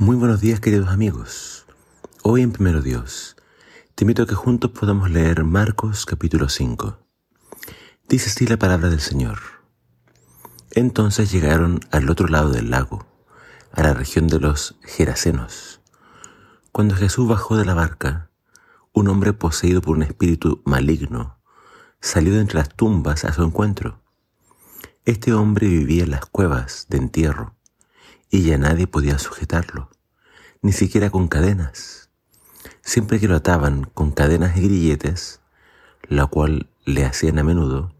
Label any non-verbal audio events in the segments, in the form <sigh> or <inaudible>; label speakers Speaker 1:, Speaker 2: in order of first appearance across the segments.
Speaker 1: Muy buenos días queridos amigos. Hoy en Primero Dios te invito a que juntos podamos leer Marcos capítulo 5. Dice así la palabra del Señor. Entonces llegaron al otro lado del lago, a la región de los Gerasenos. Cuando Jesús bajó de la barca, un hombre poseído por un espíritu maligno salió de entre las tumbas a su encuentro. Este hombre vivía en las cuevas de entierro y ya nadie podía sujetarlo, ni siquiera con cadenas. Siempre que lo ataban con cadenas y grilletes, la cual le hacían a menudo,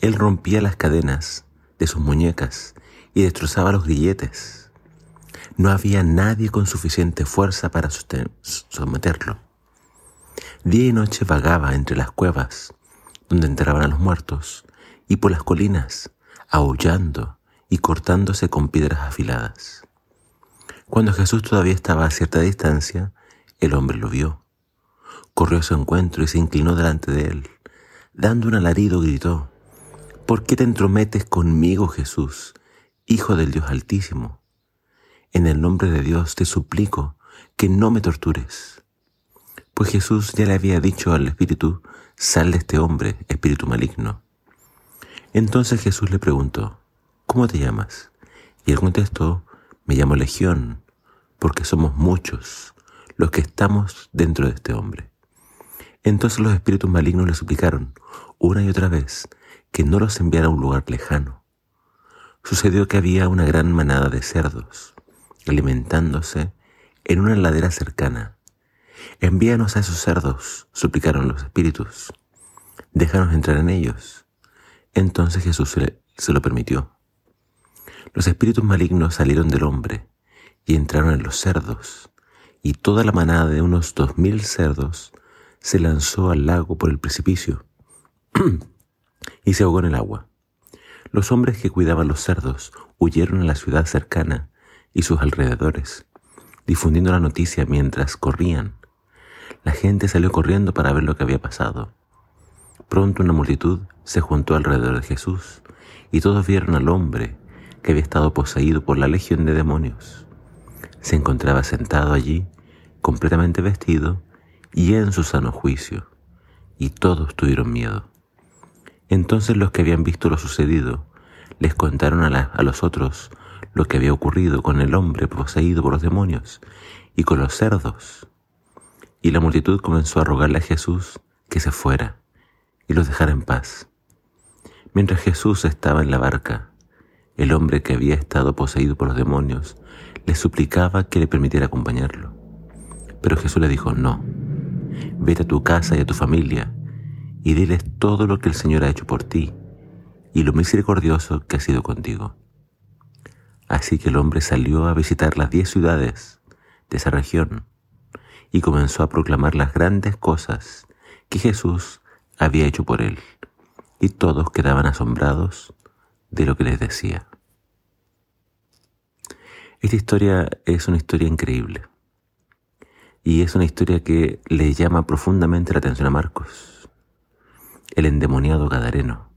Speaker 1: él rompía las cadenas de sus muñecas y destrozaba los grilletes. No había nadie con suficiente fuerza para someterlo. Día y noche vagaba entre las cuevas donde enterraban a los muertos y por las colinas, aullando y cortándose con piedras afiladas. Cuando Jesús todavía estaba a cierta distancia, el hombre lo vio. Corrió a su encuentro y se inclinó delante de él. Dando un alarido gritó, ¿Por qué te entrometes conmigo, Jesús, Hijo del Dios Altísimo? En el nombre de Dios te suplico que no me tortures. Pues Jesús ya le había dicho al espíritu, sal de este hombre, espíritu maligno. Entonces Jesús le preguntó, ¿cómo te llamas? Y él contestó, me llamo Legión, porque somos muchos los que estamos dentro de este hombre. Entonces los espíritus malignos le suplicaron una y otra vez que no los enviara a un lugar lejano. Sucedió que había una gran manada de cerdos alimentándose en una ladera cercana. Envíanos a esos cerdos, suplicaron los espíritus. Déjanos entrar en ellos. Entonces Jesús se, lo permitió. Los espíritus malignos salieron del hombre y entraron en los cerdos, y toda la manada de unos dos mil cerdos se lanzó al lago por el precipicio <clears throat> y se ahogó en el agua. Los hombres que cuidaban los cerdos huyeron a la ciudad cercana y sus alrededores, difundiendo la noticia mientras corrían. La gente salió corriendo para ver lo que había pasado. Pronto una multitud se juntó alrededor de Jesús y todos vieron al hombre que había estado poseído por la legión de demonios. Se encontraba sentado allí, completamente vestido y en su sano juicio, y todos tuvieron miedo. Entonces los que habían visto lo sucedido les contaron a, a los otros lo que había ocurrido con el hombre poseído por los demonios y con los cerdos. Y la multitud comenzó a rogarle a Jesús que se fuera y los dejara en paz. Mientras Jesús estaba en la barca, el hombre que había estado poseído por los demonios le suplicaba que le permitiera acompañarlo. Pero Jesús le dijo, no, vete a tu casa y a tu familia y diles todo lo que el Señor ha hecho por ti y lo misericordioso que ha sido contigo. Así que el hombre salió a visitar las diez ciudades de esa región y comenzó a proclamar las grandes cosas que Jesús había hecho por él, y todos quedaban asombrados de lo que les decía. Esta historia es una historia increíble y es una historia que le llama profundamente la atención a Marcos, el endemoniado Gadareno.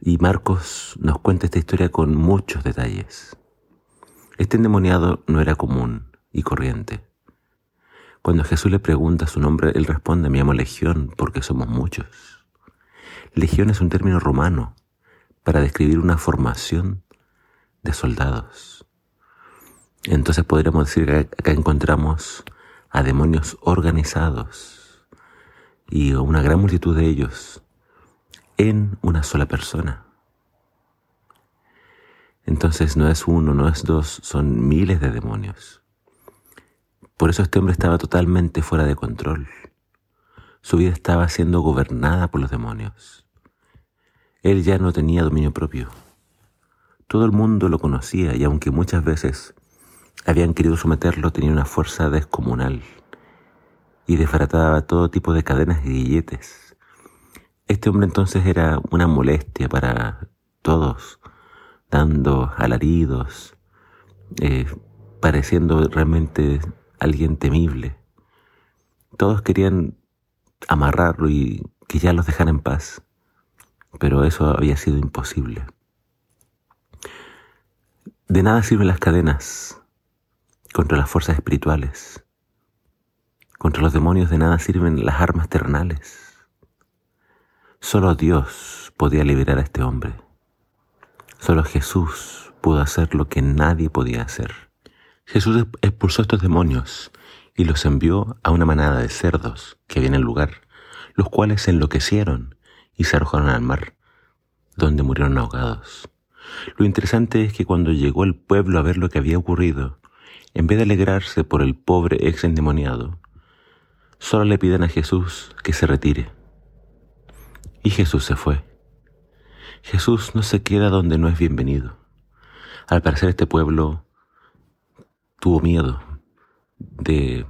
Speaker 1: Y Marcos nos cuenta esta historia con muchos detalles. Este endemoniado no era común y corriente. Cuando Jesús le pregunta su nombre, él responde, me llamo Legión porque somos muchos. Legión es un término romano para describir una formación de soldados. Entonces podríamos decir que acá encontramos a demonios organizados y una gran multitud de ellos en una sola persona. Entonces no es uno, no es dos, son miles de demonios. Por eso este hombre estaba totalmente fuera de control. Su vida estaba siendo gobernada por los demonios. Él ya no tenía dominio propio. Todo el mundo lo conocía y aunque muchas veces habían querido someterlo, tenía una fuerza descomunal y desbarataba todo tipo de cadenas y grilletes. Este hombre entonces era una molestia para todos, dando alaridos, eh, pareciendo realmente alguien temible. Todos querían amarrarlo y que ya los dejara en paz pero eso había sido imposible. De nada sirven las cadenas contra las fuerzas espirituales. Contra los demonios de nada sirven las armas terrenales. Solo Dios podía liberar a este hombre. Solo Jesús pudo hacer lo que nadie podía hacer. Jesús expulsó a estos demonios y los envió a una manada de cerdos que había en el lugar, los cuales se enloquecieron y se arrojaron al mar, donde murieron ahogados. Lo interesante es que cuando llegó el pueblo a ver lo que había ocurrido, en vez de alegrarse por el pobre ex endemoniado, solo le piden a Jesús que se retire. Y Jesús se fue. Jesús no se queda donde no es bienvenido. Al parecer este pueblo tuvo miedo de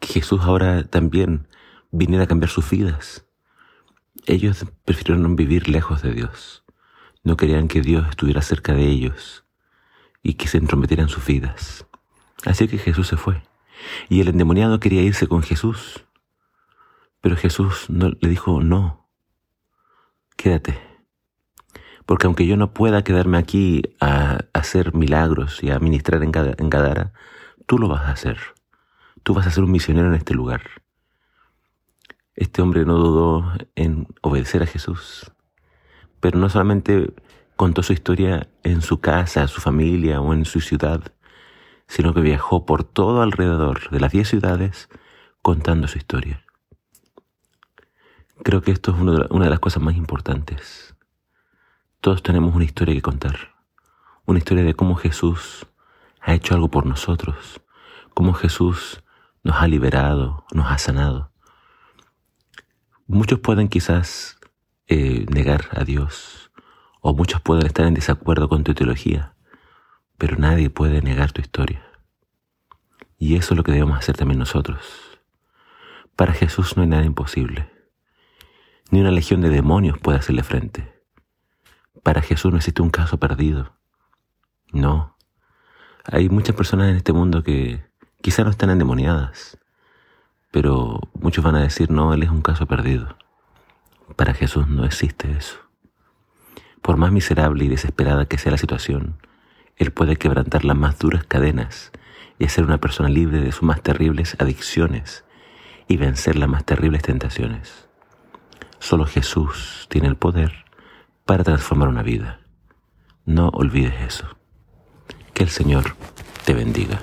Speaker 1: que Jesús ahora también viniera a cambiar sus vidas. Ellos prefirieron vivir lejos de Dios. No querían que Dios estuviera cerca de ellos y que se entrometieran sus vidas. Así que Jesús se fue. Y el endemoniado quería irse con Jesús. Pero Jesús no, le dijo, no, quédate. Porque aunque yo no pueda quedarme aquí a, hacer milagros y a ministrar en, en Gadara, tú lo vas a hacer. Tú vas a ser un misionero en este lugar. Este hombre no dudó en obedecer a Jesús pero no solamente contó su historia en su casa, su familia o en su ciudad, sino que viajó por todo alrededor de las diez ciudades contando su historia. Creo que esto es una de las cosas más importantes. Todos tenemos una historia que contar, una historia de cómo Jesús ha hecho algo por nosotros, cómo Jesús nos ha liberado, nos ha sanado. Muchos pueden quizás eh, negar a Dios, o muchos pueden estar en desacuerdo con tu teología, pero nadie puede negar tu historia. Y eso es lo que debemos hacer también nosotros. Para Jesús no hay nada imposible. Ni una legión de demonios puede hacerle frente. Para Jesús no existe un caso perdido. No. Hay muchas personas en este mundo que quizá no están endemoniadas, pero muchos van a decir, no, Él es un caso perdido. Para Jesús no existe eso. Por más miserable y desesperada que sea la situación, Él puede quebrantar las más duras cadenas y hacer una persona libre de sus más terribles adicciones y vencer las más terribles tentaciones. Solo Jesús tiene el poder para transformar una vida. No olvides eso. Que el Señor te bendiga.